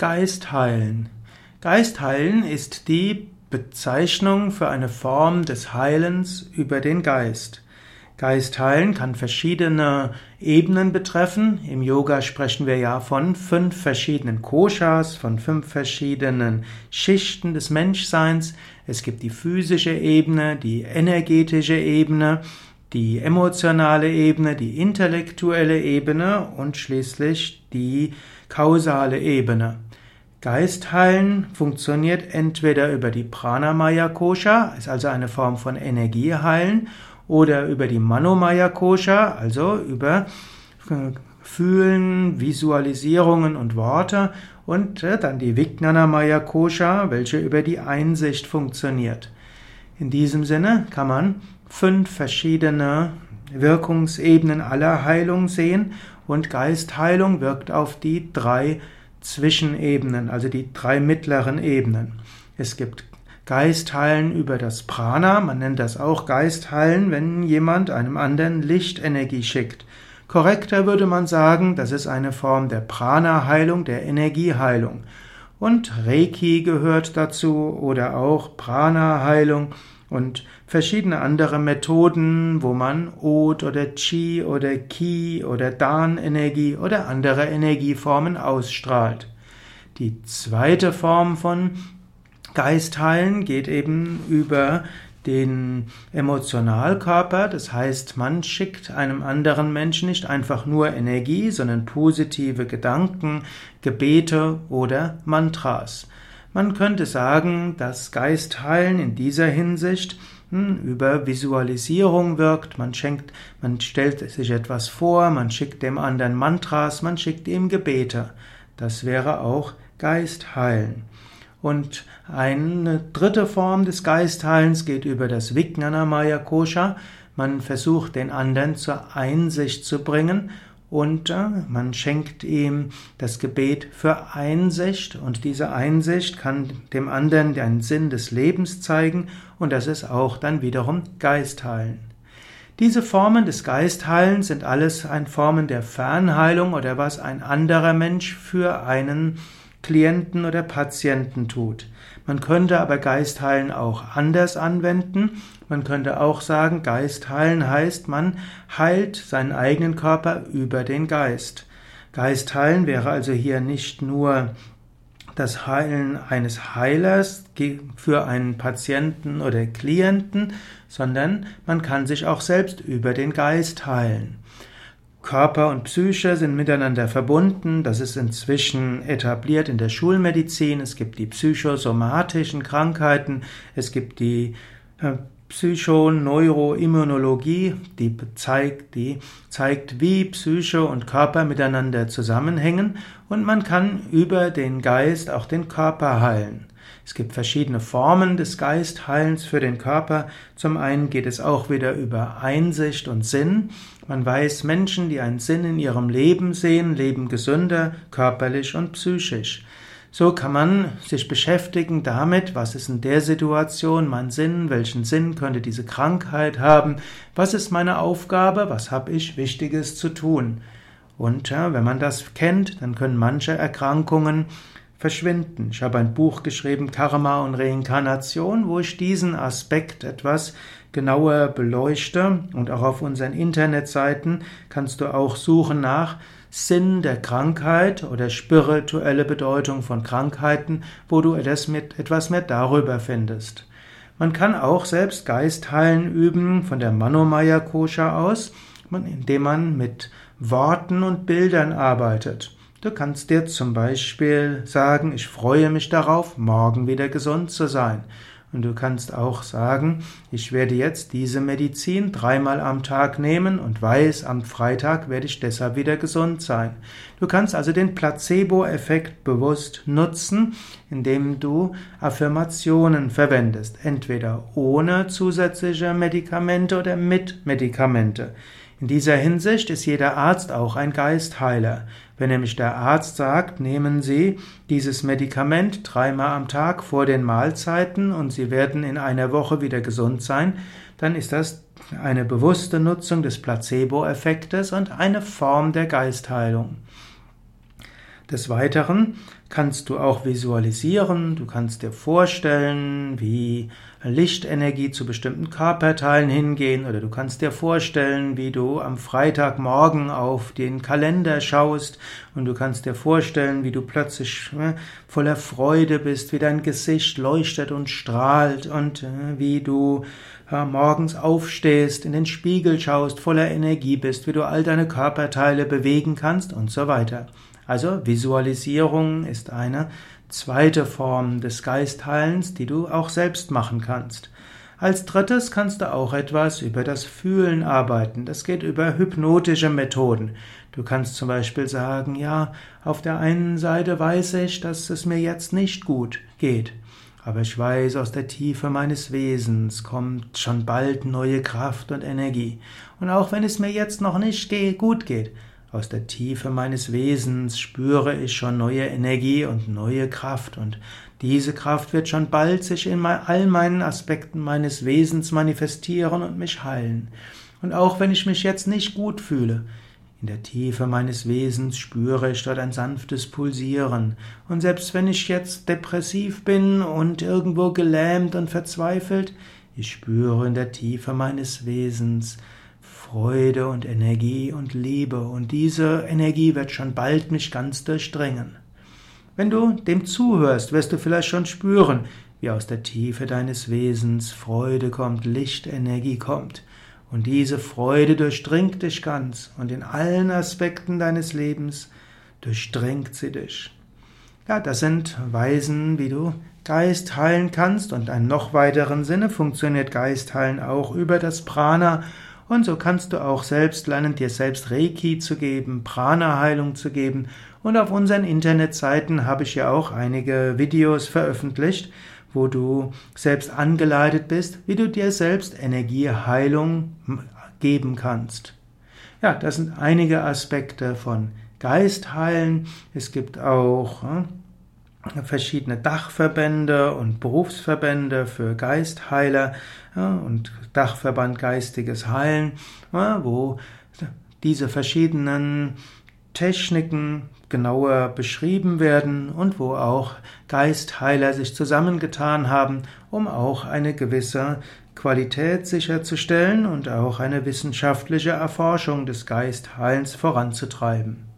Geistheilen. Geistheilen ist die Bezeichnung für eine Form des Heilens über den Geist. Geistheilen kann verschiedene Ebenen betreffen. Im Yoga sprechen wir ja von fünf verschiedenen Koshas, von fünf verschiedenen Schichten des Menschseins. Es gibt die physische Ebene, die energetische Ebene, die emotionale Ebene, die intellektuelle Ebene und schließlich die kausale Ebene. Geistheilen funktioniert entweder über die Pranamaya Kosha, ist also eine Form von Energieheilen, oder über die Manomaya Kosha, also über äh, Fühlen, Visualisierungen und Worte und äh, dann die Vijnanamaya Kosha, welche über die Einsicht funktioniert. In diesem Sinne kann man fünf verschiedene Wirkungsebenen aller Heilung sehen und Geistheilung wirkt auf die drei Zwischenebenen, also die drei mittleren Ebenen. Es gibt Geistheilen über das Prana, man nennt das auch Geistheilen, wenn jemand einem anderen Lichtenergie schickt. Korrekter würde man sagen, das ist eine Form der Prana-Heilung, der Energieheilung. Und Reiki gehört dazu oder auch Prana-Heilung und verschiedene andere Methoden, wo man Od oder Chi oder Ki oder Dan-Energie oder andere Energieformen ausstrahlt. Die zweite Form von Geistheilen geht eben über den Emotionalkörper, das heißt, man schickt einem anderen Menschen nicht einfach nur Energie, sondern positive Gedanken, Gebete oder Mantras. Man könnte sagen, dass Geistheilen in dieser Hinsicht hm, über Visualisierung wirkt. Man schenkt, man stellt sich etwas vor, man schickt dem anderen Mantras, man schickt ihm Gebete. Das wäre auch Geistheilen. Und eine dritte Form des Geistheilens geht über das Vijnanamaya Kosha. Man versucht den anderen zur Einsicht zu bringen und man schenkt ihm das Gebet für Einsicht und diese Einsicht kann dem anderen den Sinn des Lebens zeigen und das ist auch dann wiederum Geistheilen. Diese Formen des Geistheilens sind alles ein Formen der Fernheilung oder was ein anderer Mensch für einen Klienten oder Patienten tut. Man könnte aber Geistheilen auch anders anwenden. Man könnte auch sagen, Geistheilen heißt, man heilt seinen eigenen Körper über den Geist. Geistheilen wäre also hier nicht nur das Heilen eines Heilers für einen Patienten oder Klienten, sondern man kann sich auch selbst über den Geist heilen. Körper und Psyche sind miteinander verbunden. Das ist inzwischen etabliert in der Schulmedizin. Es gibt die psychosomatischen Krankheiten. Es gibt die äh, Psychoneuroimmunologie, die zeigt, die zeigt, wie Psyche und Körper miteinander zusammenhängen. Und man kann über den Geist auch den Körper heilen. Es gibt verschiedene Formen des Geistheilens für den Körper. Zum einen geht es auch wieder über Einsicht und Sinn. Man weiß, Menschen, die einen Sinn in ihrem Leben sehen, leben gesünder, körperlich und psychisch. So kann man sich beschäftigen damit, was ist in der Situation mein Sinn, welchen Sinn könnte diese Krankheit haben, was ist meine Aufgabe, was habe ich Wichtiges zu tun. Und ja, wenn man das kennt, dann können manche Erkrankungen verschwinden. Ich habe ein Buch geschrieben, Karma und Reinkarnation, wo ich diesen Aspekt etwas genauer beleuchte und auch auf unseren Internetseiten kannst du auch suchen nach Sinn der Krankheit oder spirituelle Bedeutung von Krankheiten, wo du etwas, mit, etwas mehr darüber findest. Man kann auch selbst Geistheilen üben von der Manomaya Kosha aus, indem man mit Worten und Bildern arbeitet. Du kannst dir zum Beispiel sagen, ich freue mich darauf, morgen wieder gesund zu sein. Und du kannst auch sagen, ich werde jetzt diese Medizin dreimal am Tag nehmen und weiß, am Freitag werde ich deshalb wieder gesund sein. Du kannst also den Placebo-Effekt bewusst nutzen, indem du Affirmationen verwendest, entweder ohne zusätzliche Medikamente oder mit Medikamente. In dieser Hinsicht ist jeder Arzt auch ein Geistheiler. Wenn nämlich der Arzt sagt, nehmen Sie dieses Medikament dreimal am Tag vor den Mahlzeiten und Sie werden in einer Woche wieder gesund sein, dann ist das eine bewusste Nutzung des Placebo-Effektes und eine Form der Geistheilung. Des Weiteren kannst du auch visualisieren, du kannst dir vorstellen, wie Lichtenergie zu bestimmten Körperteilen hingehen. Oder du kannst dir vorstellen, wie du am Freitagmorgen auf den Kalender schaust. Und du kannst dir vorstellen, wie du plötzlich äh, voller Freude bist, wie dein Gesicht leuchtet und strahlt. Und äh, wie du äh, morgens aufstehst, in den Spiegel schaust, voller Energie bist, wie du all deine Körperteile bewegen kannst und so weiter. Also Visualisierung ist eine zweite Form des Geistheilens, die du auch selbst machen kannst. Als drittes kannst du auch etwas über das Fühlen arbeiten. Das geht über hypnotische Methoden. Du kannst zum Beispiel sagen, ja, auf der einen Seite weiß ich, dass es mir jetzt nicht gut geht. Aber ich weiß, aus der Tiefe meines Wesens kommt schon bald neue Kraft und Energie. Und auch wenn es mir jetzt noch nicht gut geht, aus der Tiefe meines Wesens spüre ich schon neue Energie und neue Kraft und diese Kraft wird schon bald sich in all meinen Aspekten meines Wesens manifestieren und mich heilen. Und auch wenn ich mich jetzt nicht gut fühle, in der Tiefe meines Wesens spüre ich dort ein sanftes Pulsieren. Und selbst wenn ich jetzt depressiv bin und irgendwo gelähmt und verzweifelt, ich spüre in der Tiefe meines Wesens Freude und Energie und Liebe und diese Energie wird schon bald mich ganz durchdringen. Wenn du dem zuhörst, wirst du vielleicht schon spüren, wie aus der Tiefe deines Wesens Freude kommt, Lichtenergie kommt. Und diese Freude durchdringt dich ganz und in allen Aspekten deines Lebens durchdringt sie dich. Ja, das sind Weisen, wie du Geist heilen kannst und in noch weiteren Sinne funktioniert Geist heilen auch über das Prana und so kannst du auch selbst lernen, dir selbst Reiki zu geben, Prana-Heilung zu geben. Und auf unseren Internetseiten habe ich ja auch einige Videos veröffentlicht, wo du selbst angeleitet bist, wie du dir selbst Energieheilung geben kannst. Ja, das sind einige Aspekte von Geistheilen. Es gibt auch hm, verschiedene Dachverbände und Berufsverbände für Geistheiler ja, und Dachverband Geistiges Heilen, ja, wo diese verschiedenen Techniken genauer beschrieben werden und wo auch Geistheiler sich zusammengetan haben, um auch eine gewisse Qualität sicherzustellen und auch eine wissenschaftliche Erforschung des Geistheilens voranzutreiben.